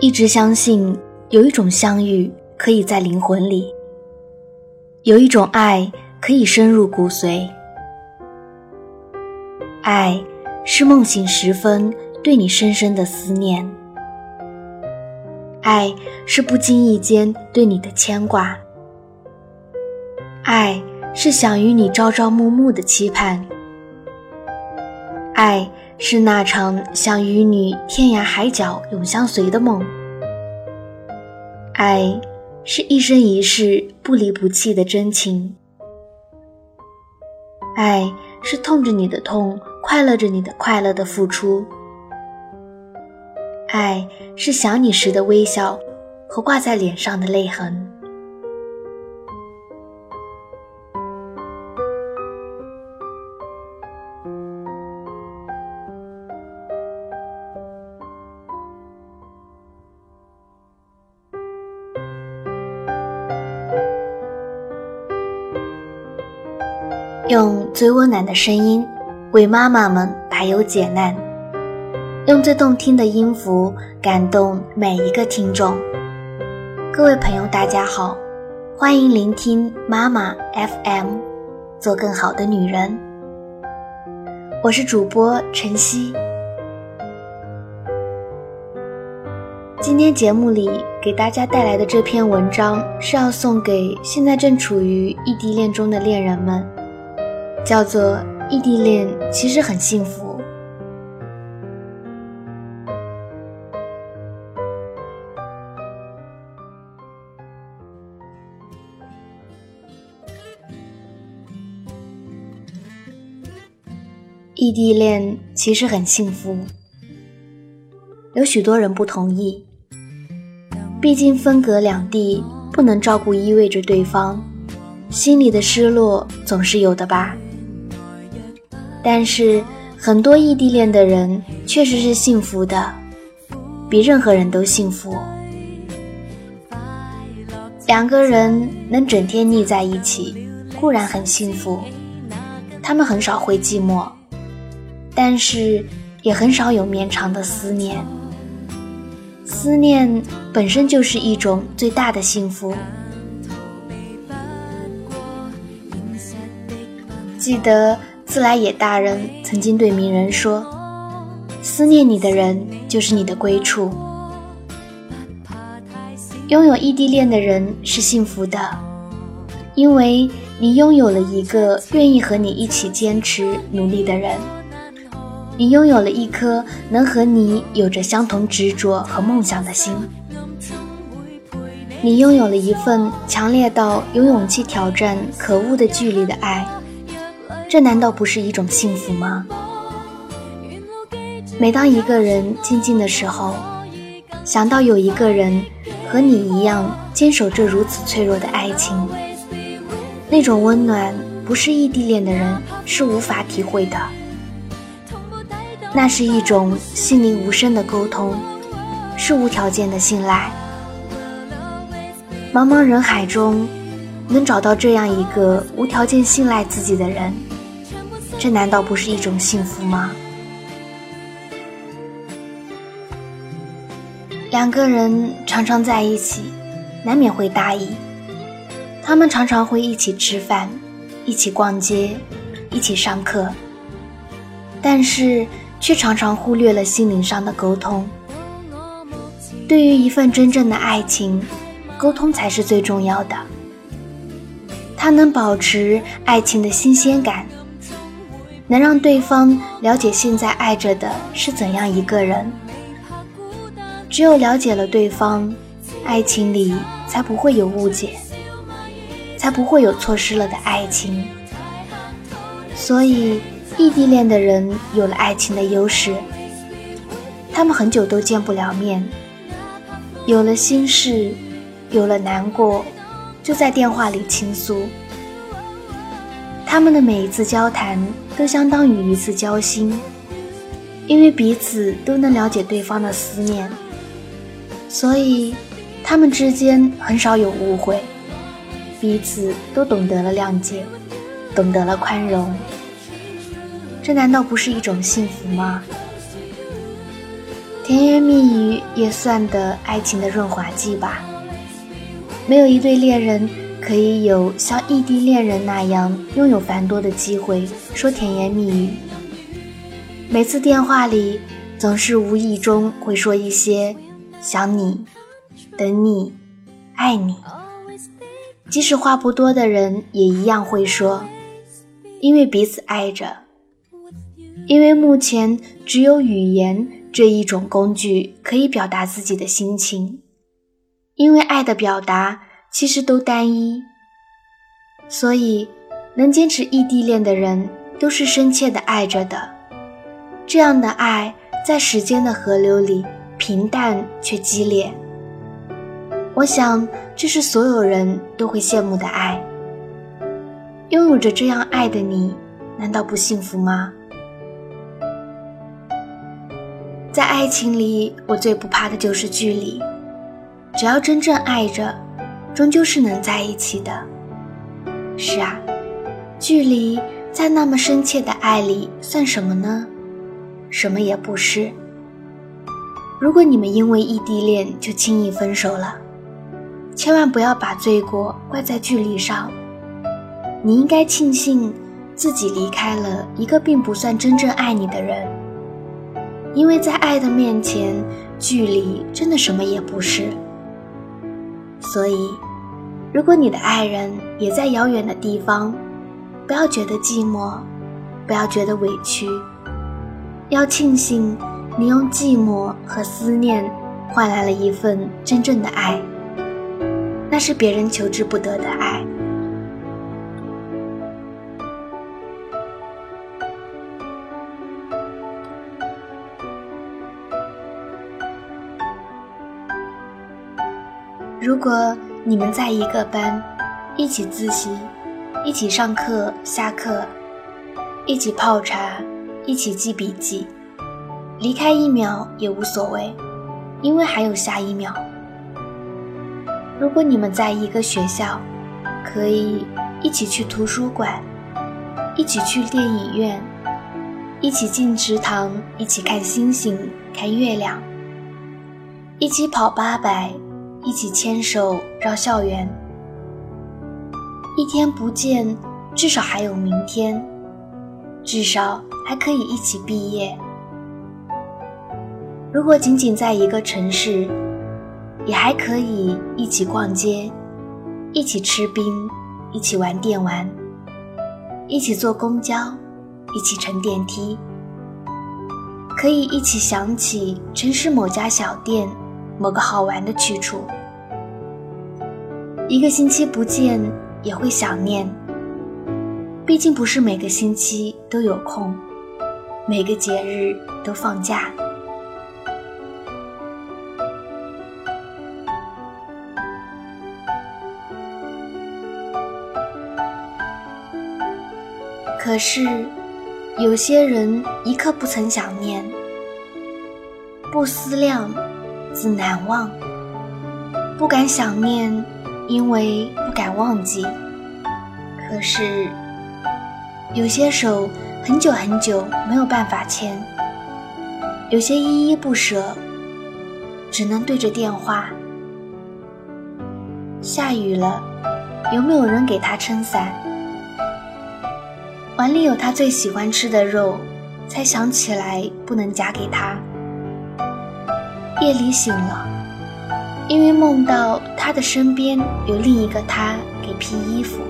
一直相信有一种相遇可以在灵魂里，有一种爱可以深入骨髓。爱是梦醒时分对你深深的思念，爱是不经意间对你的牵挂，爱是想与你朝朝暮暮的期盼，爱。是那场想与你天涯海角永相随的梦，爱是一生一世不离不弃的真情，爱是痛着你的痛，快乐着你的快乐的付出，爱是想你时的微笑和挂在脸上的泪痕。用最温暖的声音为妈妈们排忧解难，用最动听的音符感动每一个听众。各位朋友，大家好，欢迎聆听妈妈 FM，做更好的女人。我是主播晨曦。今天节目里给大家带来的这篇文章是要送给现在正处于异地恋中的恋人们。叫做异地恋，其实很幸福。异地恋其实很幸福，有许多人不同意，毕竟分隔两地，不能照顾依偎着对方，心里的失落总是有的吧。但是，很多异地恋的人确实是幸福的，比任何人都幸福。两个人能整天腻在一起，固然很幸福，他们很少会寂寞，但是也很少有绵长的思念。思念本身就是一种最大的幸福。记得。自来也大人曾经对鸣人说：“思念你的人就是你的归处。”拥有异地恋的人是幸福的，因为你拥有了一个愿意和你一起坚持努力的人，你拥有了一颗能和你有着相同执着和梦想的心，你拥有了一份强烈到有勇气挑战可恶的距离的爱。这难道不是一种幸福吗？每当一个人静静的时候，想到有一个人和你一样坚守着如此脆弱的爱情，那种温暖不是异地恋的人是无法体会的。那是一种心灵无声的沟通，是无条件的信赖。茫茫人海中，能找到这样一个无条件信赖自己的人。这难道不是一种幸福吗？两个人常常在一起，难免会大意。他们常常会一起吃饭，一起逛街，一起上课，但是却常常忽略了心灵上的沟通。对于一份真正的爱情，沟通才是最重要的。它能保持爱情的新鲜感。能让对方了解现在爱着的是怎样一个人。只有了解了对方，爱情里才不会有误解，才不会有错失了的爱情。所以，异地恋的人有了爱情的优势，他们很久都见不了面，有了心事，有了难过，就在电话里倾诉。他们的每一次交谈。都相当于一次交心，因为彼此都能了解对方的思念，所以他们之间很少有误会，彼此都懂得了谅解，懂得了宽容。这难道不是一种幸福吗？甜言蜜语也算得爱情的润滑剂吧。没有一对恋人可以有像异地恋人那样拥有繁多的机会说甜言蜜语。每次电话里，总是无意中会说一些“想你”“等你”“爱你”。即使话不多的人，也一样会说，因为彼此爱着。因为目前只有语言这一种工具可以表达自己的心情。因为爱的表达其实都单一，所以能坚持异地恋的人都是深切的爱着的。这样的爱在时间的河流里平淡却激烈。我想这是所有人都会羡慕的爱。拥有着这样爱的你，难道不幸福吗？在爱情里，我最不怕的就是距离。只要真正爱着，终究是能在一起的。是啊，距离在那么深切的爱里算什么呢？什么也不是。如果你们因为异地恋就轻易分手了，千万不要把罪过怪在距离上。你应该庆幸自己离开了一个并不算真正爱你的人，因为在爱的面前，距离真的什么也不是。所以，如果你的爱人也在遥远的地方，不要觉得寂寞，不要觉得委屈，要庆幸你用寂寞和思念换来了一份真正的爱，那是别人求之不得的爱。如果你们在一个班，一起自习，一起上课下课，一起泡茶，一起记笔记，离开一秒也无所谓，因为还有下一秒。如果你们在一个学校，可以一起去图书馆，一起去电影院，一起进池塘，一起看星星看月亮，一起跑八百。一起牵手绕校园，一天不见，至少还有明天，至少还可以一起毕业。如果仅仅在一个城市，也还可以一起逛街，一起吃冰，一起玩电玩，一起坐公交，一起乘电梯，可以一起想起城市某家小店。某个好玩的去处，一个星期不见也会想念。毕竟不是每个星期都有空，每个节日都放假。可是，有些人一刻不曾想念，不思量。自难忘，不敢想念，因为不敢忘记。可是，有些手很久很久没有办法牵，有些依依不舍，只能对着电话。下雨了，有没有人给他撑伞？碗里有他最喜欢吃的肉，才想起来不能夹给他。夜里醒了，因为梦到他的身边有另一个他给披衣服。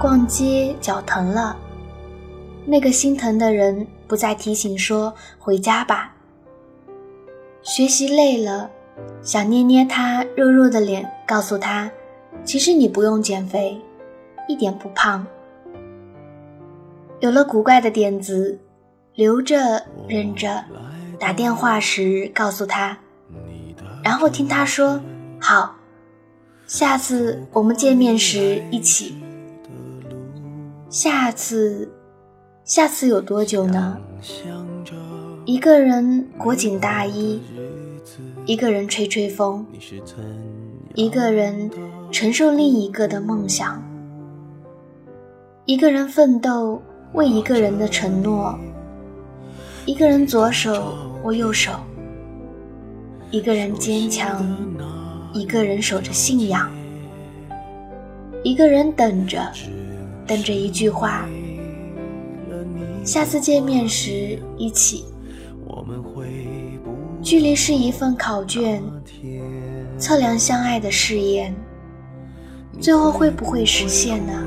逛街脚疼了，那个心疼的人不再提醒说回家吧。学习累了，想捏捏他肉肉的脸，告诉他，其实你不用减肥，一点不胖。有了古怪的点子，留着忍着。打电话时告诉他，然后听他说好，下次我们见面时一起。下次，下次有多久呢？一个人裹紧大衣，一个人吹吹风，一个人承受另一个的梦想，一个人奋斗为一个人的承诺，一个人左手。握右手，一个人坚强，一个人守着信仰，一个人等着，等着一句话。下次见面时一起。距离是一份考卷，测量相爱的誓言，最后会不会实现呢？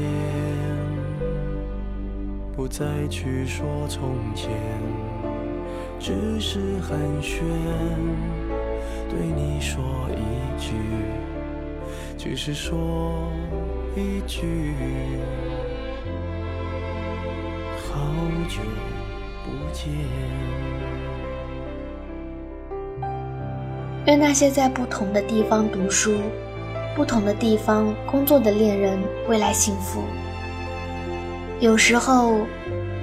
不再去说从前，只是寒暄，对你说一句，只是说一句，好久。不见。愿那些在不同的地方读书、不同的地方工作的恋人未来幸福。有时候，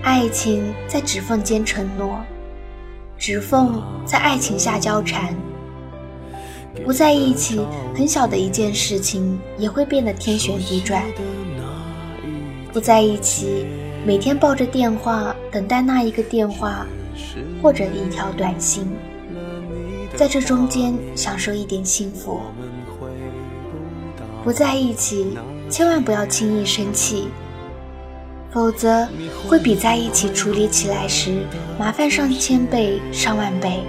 爱情在指缝间承诺，指缝在爱情下交缠。不在一起，很小的一件事情也会变得天旋地转。不在一起。每天抱着电话等待那一个电话，或者一条短信，在这中间享受一点幸福。不在一起，千万不要轻易生气，否则会比在一起处理起来时麻烦上千倍上万倍。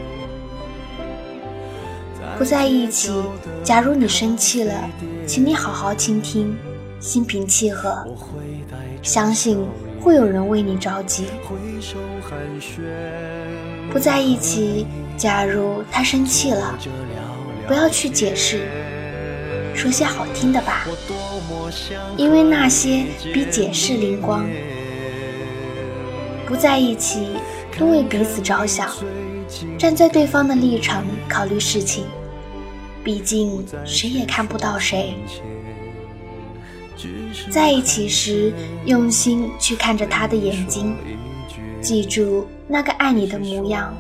不在一起，假如你生气了，请你好好倾听，心平气和，相信。会有人为你着急，不在一起。假如他生气了，不要去解释，说些好听的吧，因为那些比解释灵光。不在一起，多为彼此着想，站在对方的立场考虑事情，毕竟谁也看不到谁。在一起时，用心去看着他的眼睛，记住那个爱你的模样。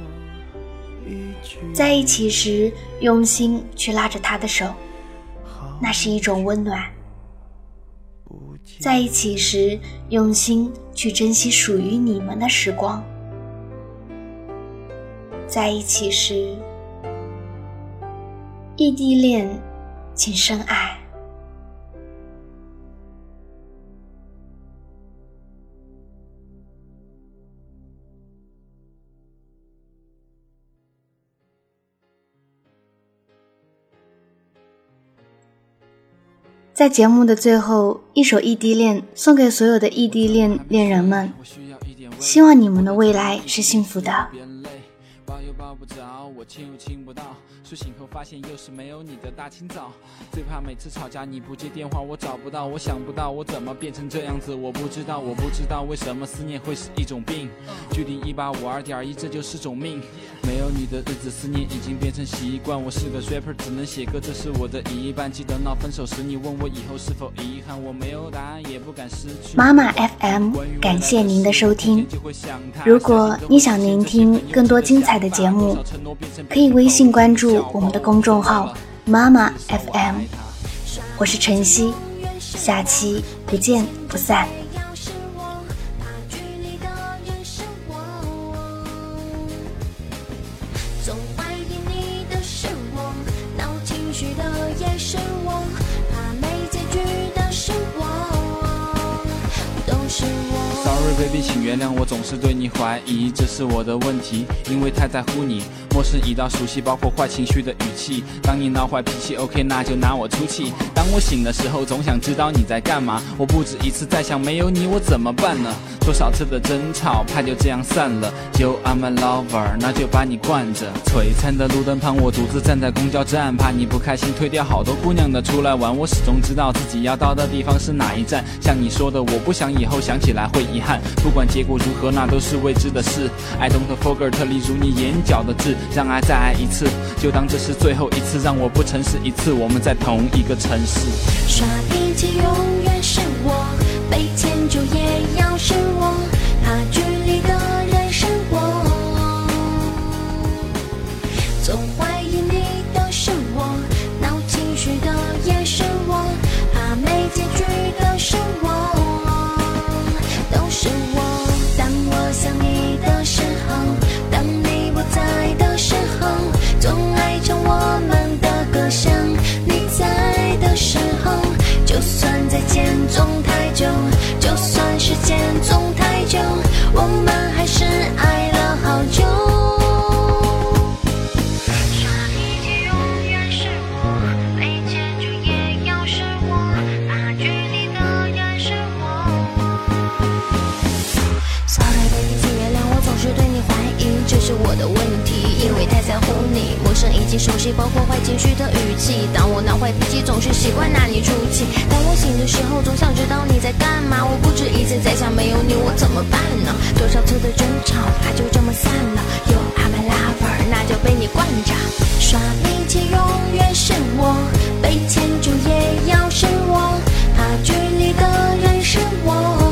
在一起时，用心去拉着他的手，那是一种温暖。在一起时，用心去珍惜属于你们的时光。在一起时，异地恋，请深爱。在节目的最后，一首异地恋送给所有的异地恋恋人们，希望你们的未来是幸福的。苏醒后发现又是没有你的大清早，最怕每次吵架你不接电话，我找不到，我想不到我怎么变成这样子，我不知道，我不知道为什么思念会是一种病。距离一八五二点一，这就是种命。没有你的日子，思念已经变成习惯。我是个 rapper，只能写歌，这是我的一半。记得闹分手时，你问我以后是否遗憾，我没有答案，也不敢失去。妈妈 FM，感谢您的收听。如果你想聆听更多精彩的节目，可以微信关注。我们的公众号妈妈 FM，我是晨曦，下期不见不散。请原谅我总是对你怀疑，这是我的问题，因为太在乎你。陌生已到熟悉，包括坏情绪的语气。当你闹坏脾气，OK，那就拿我出气。当我醒的时候，总想知道你在干嘛。我不止一次在想，没有你我怎么办呢？多少次的争吵，怕就这样散了。You are my lover，那就把你惯着。璀璨的路灯旁，我独自站在公交站，怕你不开心，推掉好多姑娘的出来玩。我始终知道自己要到的地方是哪一站。像你说的，我不想以后想起来会遗憾。不管结果如何，那都是未知的事。I don't forget，例如你眼角的痣，让爱再爱一次，就当这是最后一次，让我不诚实一次。我们在同一个城市，耍脾气永远是我，我的问题，因为太在乎你，陌生已经熟悉，包括坏情绪的语气。当我闹坏脾气，总是习惯拿你出气。当我醒的时候，总想知道你在干嘛。我不止一次在想，没有你我怎么办呢？多少次的争吵，怕就这么散了。You are my lover，那就被你惯着。耍脾气永远是我，被迁就也要是我，怕距离的人是我。